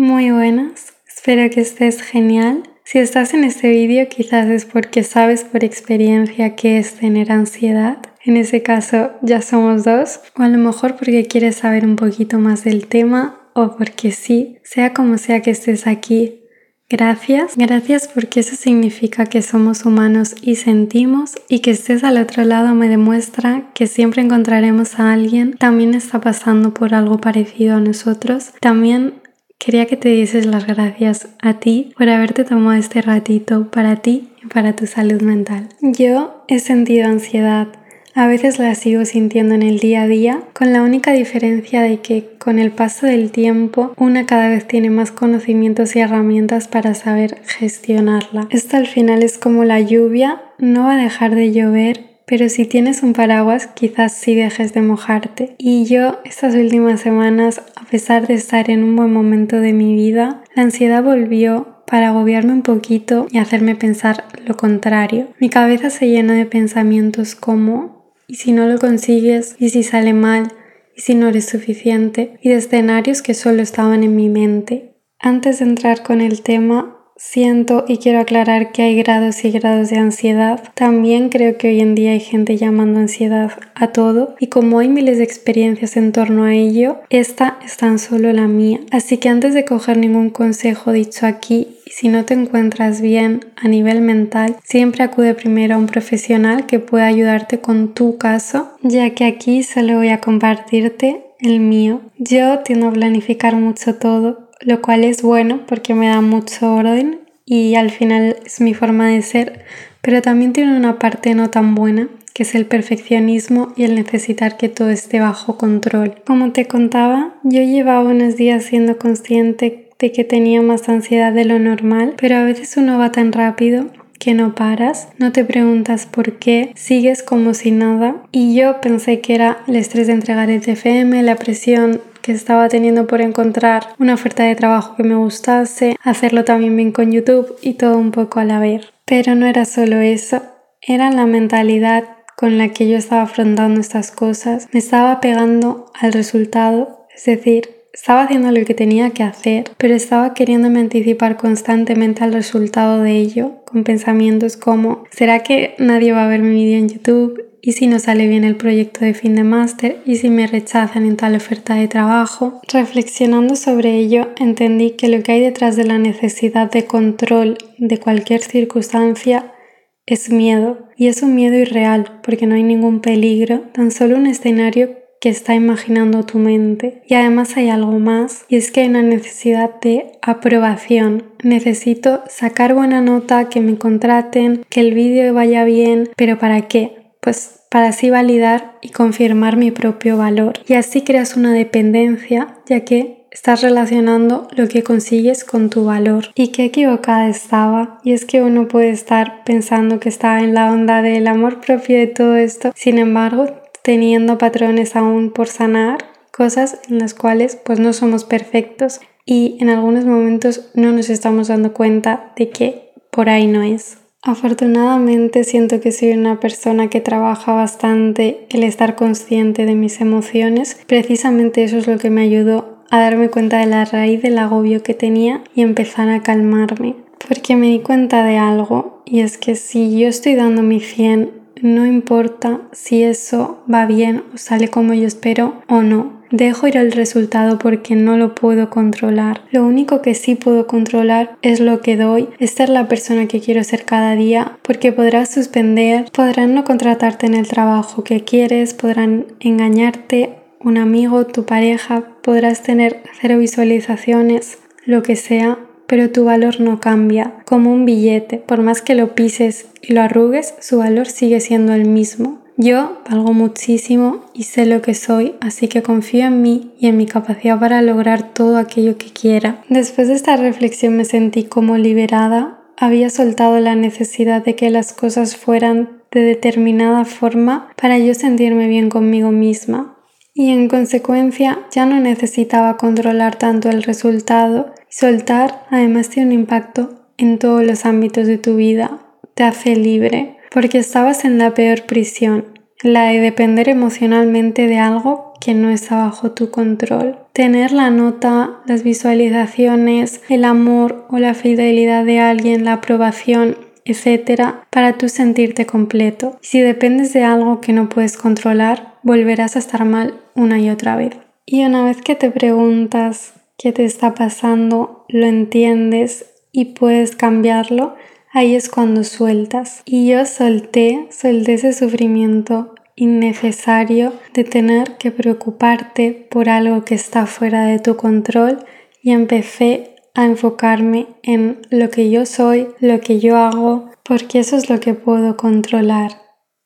Muy buenas, espero que estés genial. Si estás en este vídeo quizás es porque sabes por experiencia qué es tener ansiedad. En ese caso ya somos dos. O a lo mejor porque quieres saber un poquito más del tema o porque sí, sea como sea que estés aquí. Gracias, gracias porque eso significa que somos humanos y sentimos y que estés al otro lado me demuestra que siempre encontraremos a alguien también está pasando por algo parecido a nosotros. También Quería que te dieses las gracias a ti por haberte tomado este ratito para ti y para tu salud mental. Yo he sentido ansiedad. A veces la sigo sintiendo en el día a día, con la única diferencia de que con el paso del tiempo una cada vez tiene más conocimientos y herramientas para saber gestionarla. Esto al final es como la lluvia, no va a dejar de llover pero si tienes un paraguas quizás sí dejes de mojarte. Y yo estas últimas semanas, a pesar de estar en un buen momento de mi vida, la ansiedad volvió para agobiarme un poquito y hacerme pensar lo contrario. Mi cabeza se llenó de pensamientos como ¿y si no lo consigues? ¿y si sale mal? ¿y si no eres suficiente? y de escenarios que solo estaban en mi mente. Antes de entrar con el tema, Siento y quiero aclarar que hay grados y grados de ansiedad. También creo que hoy en día hay gente llamando ansiedad a todo y como hay miles de experiencias en torno a ello, esta es tan solo la mía. Así que antes de coger ningún consejo dicho aquí si no te encuentras bien a nivel mental, siempre acude primero a un profesional que pueda ayudarte con tu caso, ya que aquí solo voy a compartirte el mío. Yo tiendo a planificar mucho todo lo cual es bueno porque me da mucho orden y al final es mi forma de ser, pero también tiene una parte no tan buena, que es el perfeccionismo y el necesitar que todo esté bajo control. Como te contaba, yo llevaba unos días siendo consciente de que tenía más ansiedad de lo normal, pero a veces uno va tan rápido que no paras, no te preguntas por qué, sigues como si nada. Y yo pensé que era el estrés de entregar el TFM, la presión estaba teniendo por encontrar una oferta de trabajo que me gustase, hacerlo también bien con YouTube y todo un poco a la vez. Pero no era solo eso, era la mentalidad con la que yo estaba afrontando estas cosas. Me estaba pegando al resultado, es decir, estaba haciendo lo que tenía que hacer, pero estaba queriéndome anticipar constantemente al resultado de ello, con pensamientos como, ¿será que nadie va a ver mi vídeo en YouTube? ¿Y si no sale bien el proyecto de fin de máster? ¿Y si me rechazan en tal oferta de trabajo? Reflexionando sobre ello, entendí que lo que hay detrás de la necesidad de control de cualquier circunstancia es miedo. Y es un miedo irreal, porque no hay ningún peligro, tan solo un escenario que está imaginando tu mente. Y además hay algo más, y es que hay una necesidad de aprobación. Necesito sacar buena nota, que me contraten, que el vídeo vaya bien, pero ¿para qué? Pues para así validar y confirmar mi propio valor. Y así creas una dependencia, ya que estás relacionando lo que consigues con tu valor. Y qué equivocada estaba. Y es que uno puede estar pensando que está en la onda del amor propio de todo esto, sin embargo, teniendo patrones aún por sanar, cosas en las cuales pues no somos perfectos y en algunos momentos no nos estamos dando cuenta de que por ahí no es. Afortunadamente siento que soy una persona que trabaja bastante el estar consciente de mis emociones. Precisamente eso es lo que me ayudó a darme cuenta de la raíz del agobio que tenía y empezar a calmarme. Porque me di cuenta de algo y es que si yo estoy dando mi 100, no importa si eso va bien o sale como yo espero o no. Dejo ir el resultado porque no lo puedo controlar. Lo único que sí puedo controlar es lo que doy, es ser la persona que quiero ser cada día, porque podrás suspender, podrán no contratarte en el trabajo que quieres, podrán engañarte, un amigo, tu pareja, podrás tener cero visualizaciones, lo que sea, pero tu valor no cambia, como un billete, por más que lo pises y lo arrugues, su valor sigue siendo el mismo. Yo valgo muchísimo y sé lo que soy, así que confío en mí y en mi capacidad para lograr todo aquello que quiera. Después de esta reflexión me sentí como liberada, había soltado la necesidad de que las cosas fueran de determinada forma para yo sentirme bien conmigo misma. Y en consecuencia ya no necesitaba controlar tanto el resultado soltar además tiene un impacto en todos los ámbitos de tu vida. Te hace libre porque estabas en la peor prisión, la de depender emocionalmente de algo que no está bajo tu control. Tener la nota, las visualizaciones, el amor o la fidelidad de alguien, la aprobación, etcétera, para tú sentirte completo. Si dependes de algo que no puedes controlar, volverás a estar mal una y otra vez. Y una vez que te preguntas qué te está pasando, lo entiendes y puedes cambiarlo, ahí es cuando sueltas. Y yo solté, solté ese sufrimiento innecesario de tener que preocuparte por algo que está fuera de tu control y empecé a enfocarme en lo que yo soy, lo que yo hago, porque eso es lo que puedo controlar.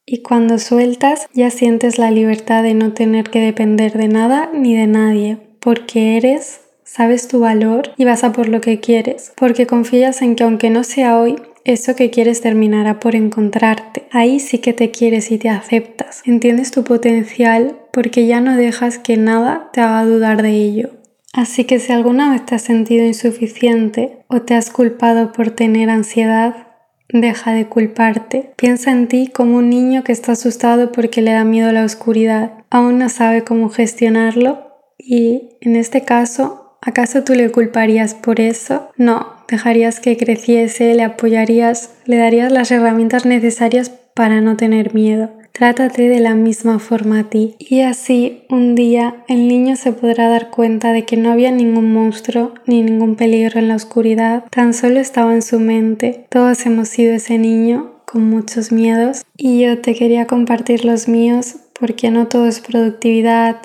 Y cuando sueltas ya sientes la libertad de no tener que depender de nada ni de nadie, porque eres, sabes tu valor y vas a por lo que quieres, porque confías en que aunque no sea hoy, eso que quieres terminará por encontrarte. Ahí sí que te quieres y te aceptas. Entiendes tu potencial porque ya no dejas que nada te haga dudar de ello. Así que si alguna vez te has sentido insuficiente o te has culpado por tener ansiedad, deja de culparte. Piensa en ti como un niño que está asustado porque le da miedo la oscuridad. Aún no sabe cómo gestionarlo y en este caso ¿Acaso tú le culparías por eso? No, dejarías que creciese, le apoyarías, le darías las herramientas necesarias para no tener miedo. Trátate de la misma forma a ti. Y así, un día, el niño se podrá dar cuenta de que no había ningún monstruo ni ningún peligro en la oscuridad, tan solo estaba en su mente. Todos hemos sido ese niño con muchos miedos y yo te quería compartir los míos porque no todo es productividad,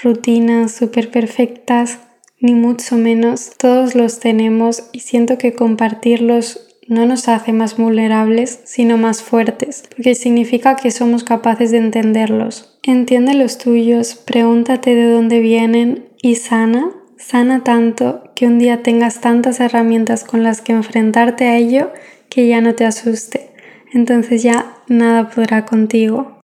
rutinas súper perfectas ni mucho menos, todos los tenemos y siento que compartirlos no nos hace más vulnerables, sino más fuertes, porque significa que somos capaces de entenderlos. Entiende los tuyos, pregúntate de dónde vienen y sana, sana tanto que un día tengas tantas herramientas con las que enfrentarte a ello que ya no te asuste. Entonces ya nada podrá contigo.